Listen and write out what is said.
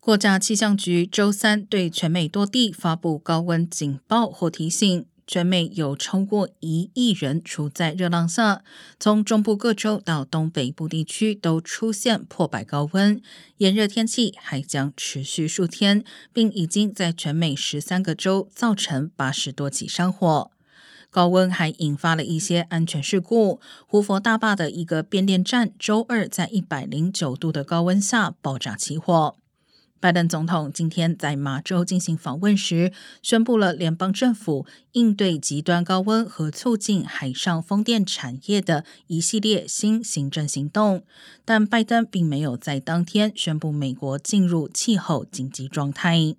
国家气象局周三对全美多地发布高温警报或提醒，全美有超过一亿人处在热浪下，从中部各州到东北部地区都出现破百高温，炎热天气还将持续数天，并已经在全美十三个州造成八十多起山火。高温还引发了一些安全事故，胡佛大坝的一个变电站周二在一百零九度的高温下爆炸起火。拜登总统今天在马州进行访问时，宣布了联邦政府应对极端高温和促进海上风电产业的一系列新行政行动。但拜登并没有在当天宣布美国进入气候紧急状态。